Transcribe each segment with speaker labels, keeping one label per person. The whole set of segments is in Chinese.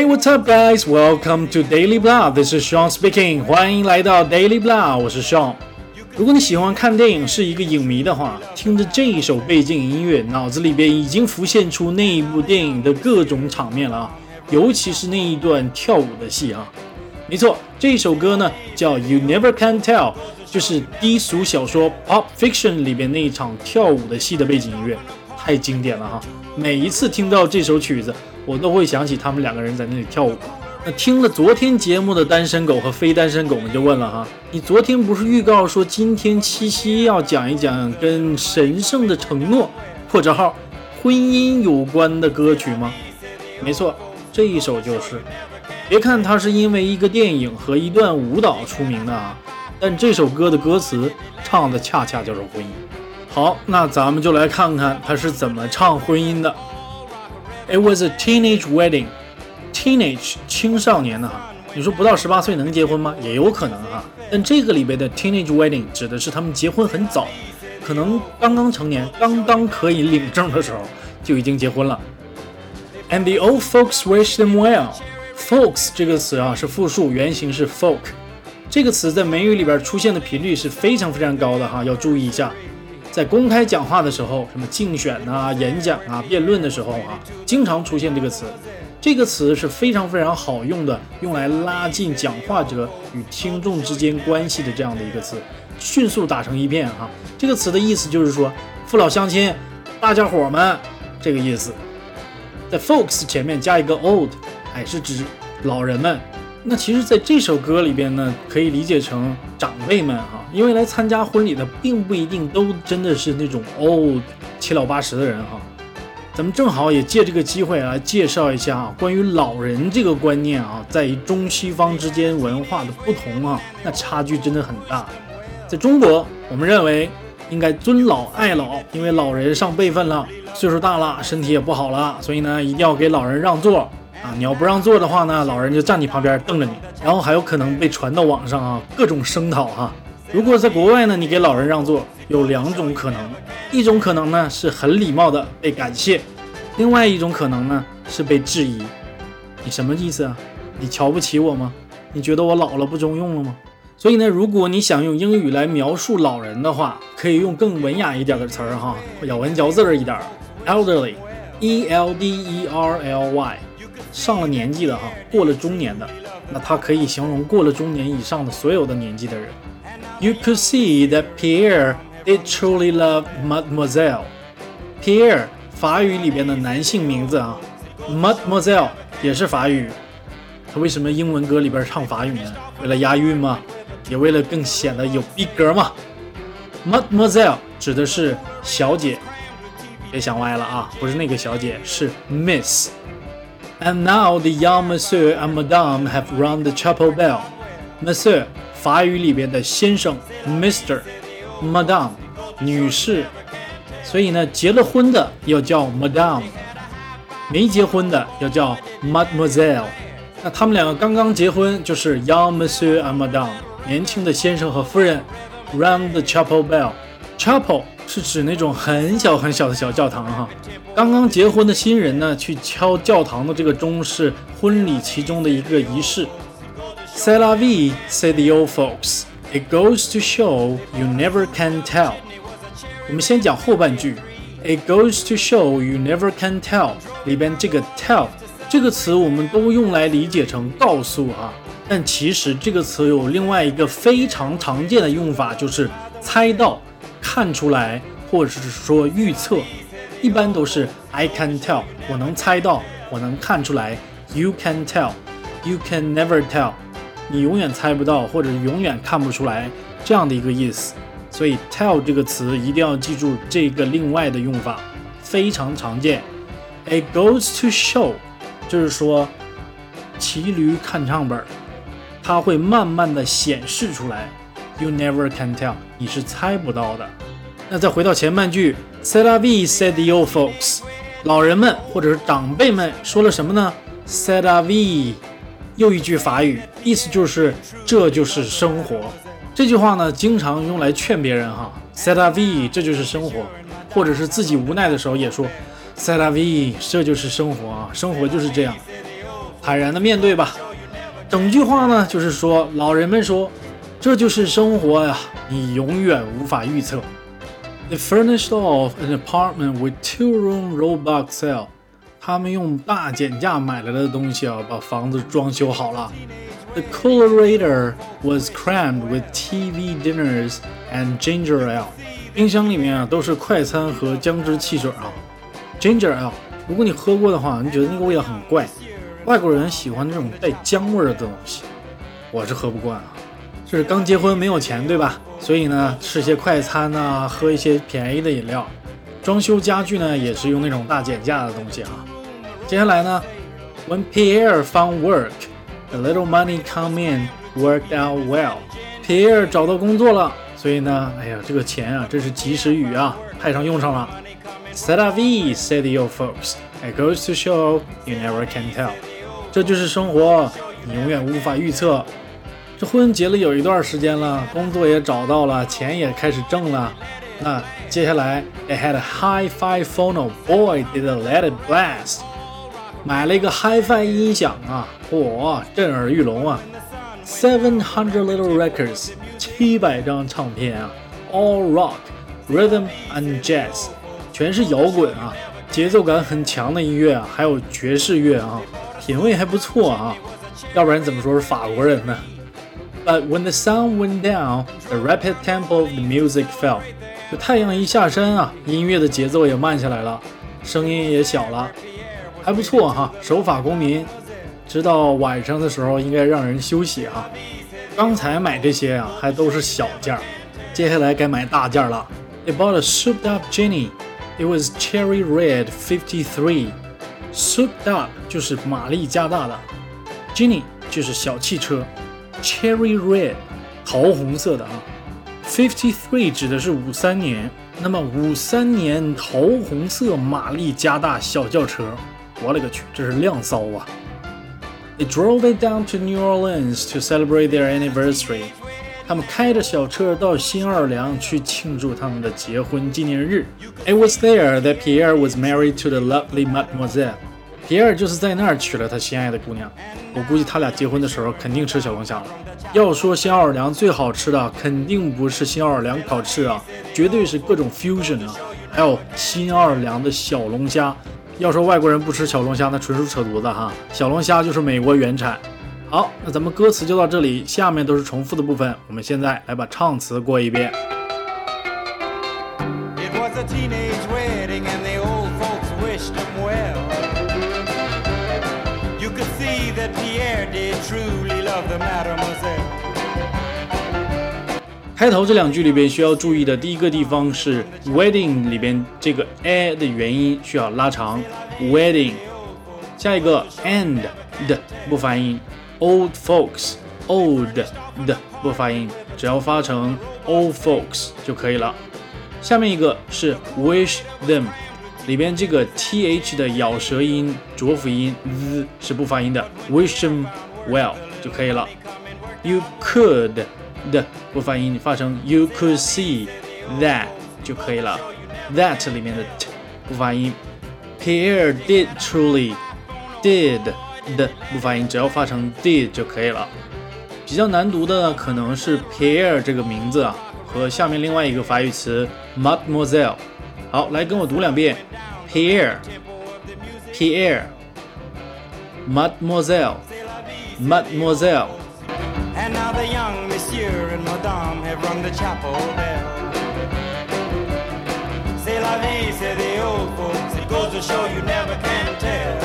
Speaker 1: Hey, what's up, guys? Welcome to Daily Blah. This is Sean speaking. 欢迎来到 Daily Blah，我是 Sean。如果你喜欢看电影，是一个影迷的话，听着这一首背景音乐，脑子里边已经浮现出那一部电影的各种场面了啊，尤其是那一段跳舞的戏啊。没错，这首歌呢叫 You Never Can Tell，就是低俗小说 Pop Fiction 里边那一场跳舞的戏的背景音乐，太经典了哈！每一次听到这首曲子。我都会想起他们两个人在那里跳舞。那听了昨天节目的单身狗和非单身狗们就问了哈，你昨天不是预告说今天七夕要讲一讲跟神圣的承诺破折号婚姻有关的歌曲吗？没错，这一首就是。别看它是因为一个电影和一段舞蹈出名的啊，但这首歌的歌词唱的恰恰就是婚姻。好，那咱们就来看看他是怎么唱婚姻的。It was a teenage wedding. Teenage 青少年的哈，你说不到十八岁能结婚吗？也有可能哈。但这个里边的 teenage wedding 指的是他们结婚很早，可能刚刚成年，刚刚可以领证的时候就已经结婚了。And the old folks wish them well. Folks 这个词啊是复数，原型是 folk。这个词在美语里边出现的频率是非常非常高的哈，要注意一下。在公开讲话的时候，什么竞选啊、演讲啊、辩论的时候啊，经常出现这个词。这个词是非常非常好用的，用来拉近讲话者与听众之间关系的这样的一个词，迅速打成一片哈。这个词的意思就是说父老乡亲、大家伙们这个意思。在 folks 前面加一个 old，还是指老人们。那其实，在这首歌里边呢，可以理解成长辈们哈，因为来参加婚礼的并不一定都真的是那种哦七老八十的人哈。咱们正好也借这个机会来介绍一下啊，关于老人这个观念啊，在于中西方之间文化的不同啊，那差距真的很大。在中国，我们认为应该尊老爱老，因为老人上辈分了，岁数大了，身体也不好了，所以呢，一定要给老人让座。啊，你要不让座的话呢，老人就站你旁边瞪着你，然后还有可能被传到网上啊，各种声讨哈。如果在国外呢，你给老人让座，有两种可能，一种可能呢是很礼貌的被感谢，另外一种可能呢是被质疑。你什么意思啊？你瞧不起我吗？你觉得我老了不中用了吗？所以呢，如果你想用英语来描述老人的话，可以用更文雅一点的词儿哈，咬文嚼字儿一点，elderly，e l d e r l y。上了年纪的哈，过了中年的，那它可以形容过了中年以上的所有的年纪的人。You could see that Pierre did truly love Mademoiselle. Pierre 法语里边的男性名字啊，Mademoiselle 也是法语。他为什么英文歌里边唱法语呢？为了押韵吗？也为了更显得有逼格嘛。Mademoiselle 指的是小姐，别想歪了啊，不是那个小姐，是 Miss。And now the young Monsieur and Madame have rung the chapel bell. Monsieur 法语里边的先生，Mister，Madame，女士，所以呢，结了婚的要叫 Madame，没结婚的要叫 Mademoiselle。那他们两个刚刚结婚，就是 young Monsieur and Madame，年轻的先生和夫人 Round the chapel bell。Chapel 是指那种很小很小的小教堂哈。刚刚结婚的新人呢，去敲教堂的这个钟是婚礼其中的一个仪式。C'est la vie, said the old folks. It goes to show you never can tell. 我们先讲后半句。It goes to show you never can tell. 里边这个 tell 这个词，我们都用来理解成告诉啊。但其实这个词有另外一个非常常见的用法，就是猜到。看出来，或者是说预测，一般都是 I can tell，我能猜到，我能看出来。You can tell，you can never tell，你永远猜不到，或者永远看不出来这样的一个意思。所以 tell 这个词一定要记住这个另外的用法，非常常见。It goes to show，就是说骑驴看唱本，它会慢慢的显示出来。You never can tell，你是猜不到的。那再回到前半句，C'est la vie, said the old folks。老人们或者是长辈们说了什么呢？C'est la vie，又一句法语，意思就是这就是生活。这句话呢，经常用来劝别人哈。C'est la vie，这就是生活，或者是自己无奈的时候也说，C'est la vie，这就是生活啊，生活就是这样。坦然的面对吧。整句话呢，就是说老人们说，这就是生活呀，你永远无法预测。They furnished off an apartment with two-room Robux sale。他们用大减价买来的东西啊，把房子装修好了。The coolerator was crammed with TV dinners and ginger ale。冰箱里面啊都是快餐和姜汁汽水啊。Ginger ale，如果你喝过的话，你觉得那个味道很怪。外国人喜欢那种带姜味的东西，我是喝不惯啊。就是刚结婚没有钱对吧？所以呢，吃些快餐呐，喝一些便宜的饮料。装修家具呢，也是用那种大减价的东西啊。接下来呢，When Pierre found work, a little money come in, worked out well. Pierre 找到工作了，所以呢，哎呀，这个钱啊，真是及时雨啊，派上用场了。C'est la vie, said the old folks. It goes to show you never can tell. 这就是生活，你永远无法预测。这婚结了有一段时间了，工作也找到了，钱也开始挣了。那接下来，They had a hi-fi phono. Boy, did they let it blast! 买了一个 HiFi 音响啊，嚯，震耳欲聋啊！Seven hundred little records，七百张唱片啊，All rock, rhythm and jazz，全是摇滚啊，节奏感很强的音乐啊，还有爵士乐啊，品味还不错啊，要不然怎么说是法国人呢？But when the sun went down, the rapid tempo of the music fell。这太阳一下山啊，音乐的节奏也慢下来了，声音也小了。还不错哈，守法公民，知道晚上的时候应该让人休息哈。刚才买这些啊，还都是小件儿，接下来该买大件儿了。They bought a souped up Jenny. It was cherry red, fifty-three. Souped up 就是马力加大的，Jenny 就是小汽车，cherry red 桃红色的啊。Fifty-three 指的是五三年，那么五三年桃红色马力加大小轿车。我勒个去，这是靓骚啊！They drove it down to New Orleans to celebrate their anniversary。他们开着小车到新奥尔良去庆祝他们的结婚纪念日。It was there that Pierre was married to the lovely Mademoiselle。皮埃尔就是在那儿娶了他心爱的姑娘。我估计他俩结婚的时候肯定吃小龙虾了。要说新奥尔良最好吃的，肯定不是新奥尔良烤翅啊，绝对是各种 fusion 啊，还有新奥尔良的小龙虾。要说外国人不吃小龙虾，那纯属扯犊子哈！小龙虾就是美国原产。好，那咱们歌词就到这里，下面都是重复的部分。我们现在来把唱词过一遍。开头这两句里边需要注意的第一个地方是 wedding 里边这个 a 的元音需要拉长 wedding。下一个 and 的不发音 old folks old 的不发音，只要发成 old folks 就可以了。下面一个是 wish them 里边这个 th 的咬舌音浊辅音 z 是不发音的 wish them well 就可以了。You could 的不发音，你发成 you could see that 就可以了。that 里面的 t 不发音。Pierre did truly did 的不发音，只要发成 did 就可以了。比较难读的可能是 Pierre 这个名字啊，和下面另外一个法语词 Mademoiselle。好，来跟我读两遍，Pierre，Pierre，Mademoiselle，Mademoiselle。 And now the young monsieur and madame have rung the chapel bell. C'est la vie, say the old folks. It goes to show you never can tell.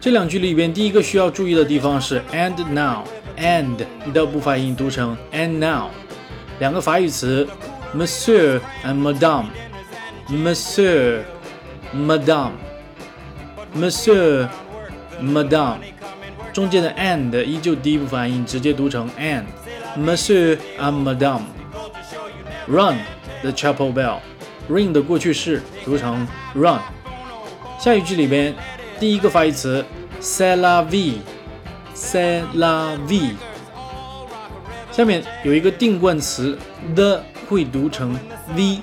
Speaker 1: 这两句里边，第一个需要注意的地方是 and now，and 的不发音读成 and now。两个法语词 monsieur and madame，monsieur，madame，monsieur，madame。中间的 and 依旧第一不发音，直接读成 and。 Monsieur and Madame run the chapel bell。ring 的过去式读成 run。下一句里边第一个发音词 c'est la vie，c'est la vie。下面有一个定冠词 the 会读成 v，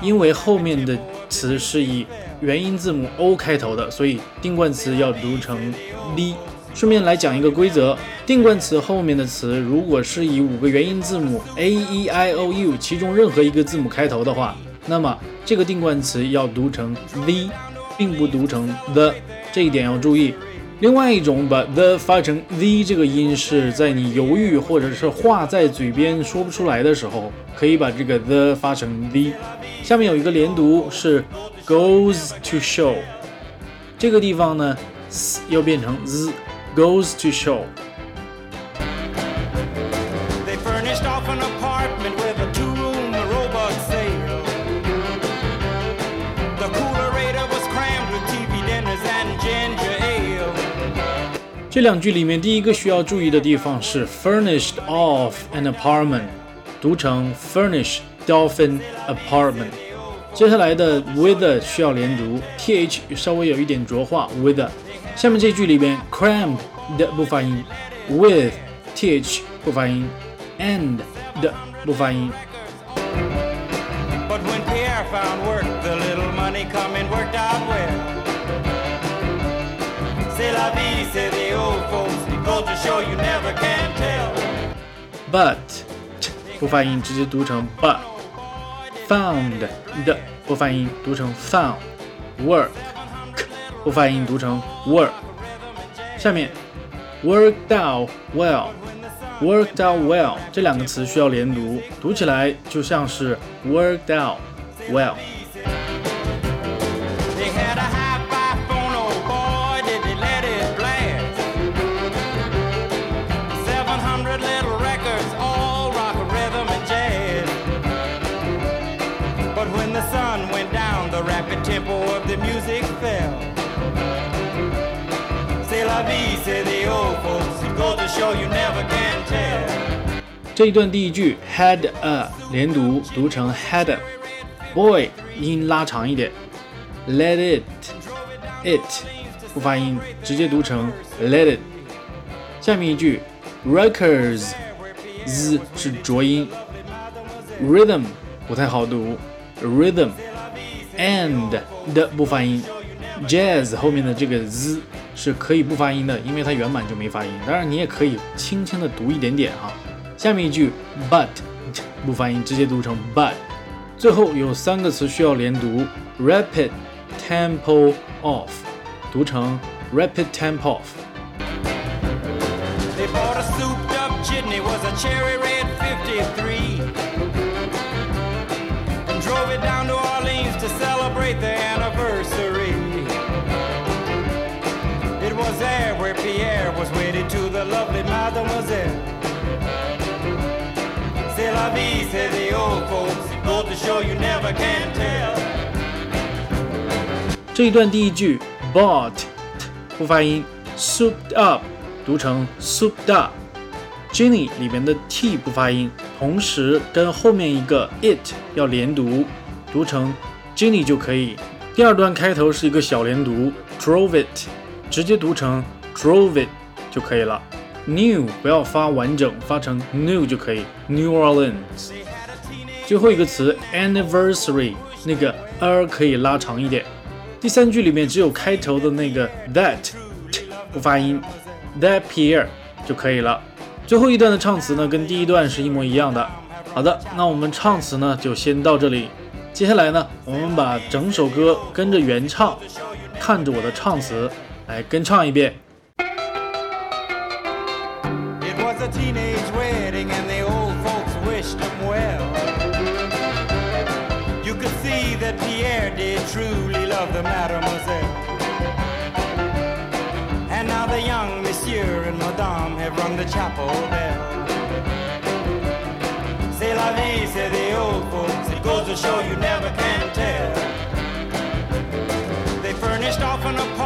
Speaker 1: 因为后面的词是以元音字母 o 开头的，所以定冠词要读成 v。顺便来讲一个规则：定冠词后面的词如果是以五个元音字母 a e i o u 其中任何一个字母开头的话，那么这个定冠词要读成 the，并不读成 the，这一点要注意。另外一种把 the 发成 z 这个音是在你犹豫或者是话在嘴边说不出来的时候，可以把这个 the 发成 z。下面有一个连读是 goes to show，这个地方呢要变成 z。goes to show. They furnished off an apartment with a two-room robot sale. The coolerator was crammed with TV dinners and ginger ale. 这两句里面第一个需要注意的地方是 furnished off an apartment，读成 furnish dolphin apartment。接下来的 with 需要连读，th 稍微有一点浊化，with。 下面这句里边，crammed 的不发音，with th 不发音，and 的不发音。But when Pierre found work, the little money coming worked out well. C'est la vie, say the old folks. It goes to show you never can tell. But 不发音，直接读成 but。Found 的不发音，读成 found。Work 不发音，读成 work。下面 worked out well，worked out well 这两个词需要连读，读起来就像是 worked out well。这一段第一句 had a 连读读成 had boy 音拉长一点，let it it 不发音，直接读成 let it。下面一句 records z 是浊音，rhythm 不太好读，rhythm and 的不发音，jazz 后面的这个 z。是可以不发音的，因为它原版就没发音。当然，你也可以轻轻的读一点点哈。下面一句，but 不发音，直接读成 but。最后有三个词需要连读：rapid tempo of，读成 rapid tempo off。was wedded to the lovely mademoiselle. C'est la vie, say the old folks. Go to show you never can tell. 这一段第一句 bought 不发音，souped up 读成 souped up。Jenny 里面的 t 不发音，同时跟后面一个 it 要连读，读成 Jenny 就可以。第二段开头是一个小连读，drove it，直接读成 drove it。就可以了。New 不要发完整，发成 New 就可以。New Orleans。最后一个词 Anniversary，那个 r 可以拉长一点。第三句里面只有开头的那个 That 不发音，That Pierre 就可以了。最后一段的唱词呢，跟第一段是一模一样的。好的，那我们唱词呢就先到这里。接下来呢，我们把整首歌跟着原唱，看着我的唱词来跟唱一遍。
Speaker 2: Chapel bell. C'est la vie, say the old folks. It goes to show you never can tell. They furnished off an apartment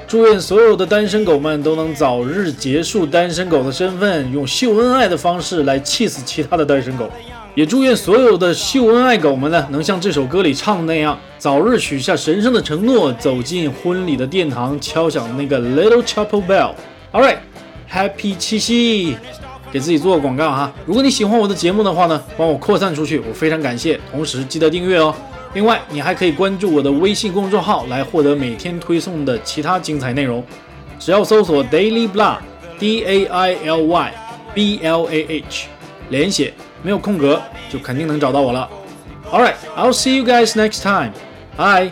Speaker 1: 祝愿所有的单身狗们都能早日结束单身狗的身份，用秀恩爱的方式来气死其他的单身狗。也祝愿所有的秀恩爱狗们呢，能像这首歌里唱的那样，早日许下神圣的承诺，走进婚礼的殿堂，敲响那个 Little Chapel Bell。All right，Happy 七夕！给自己做个广告哈。如果你喜欢我的节目的话呢，帮我扩散出去，我非常感谢。同时记得订阅哦。另外，你还可以关注我的微信公众号来获得每天推送的其他精彩内容。只要搜索 Daily Blah，D A I L Y B L A H，连写没有空格，就肯定能找到我了。All right，I'll see you guys next time. Bye.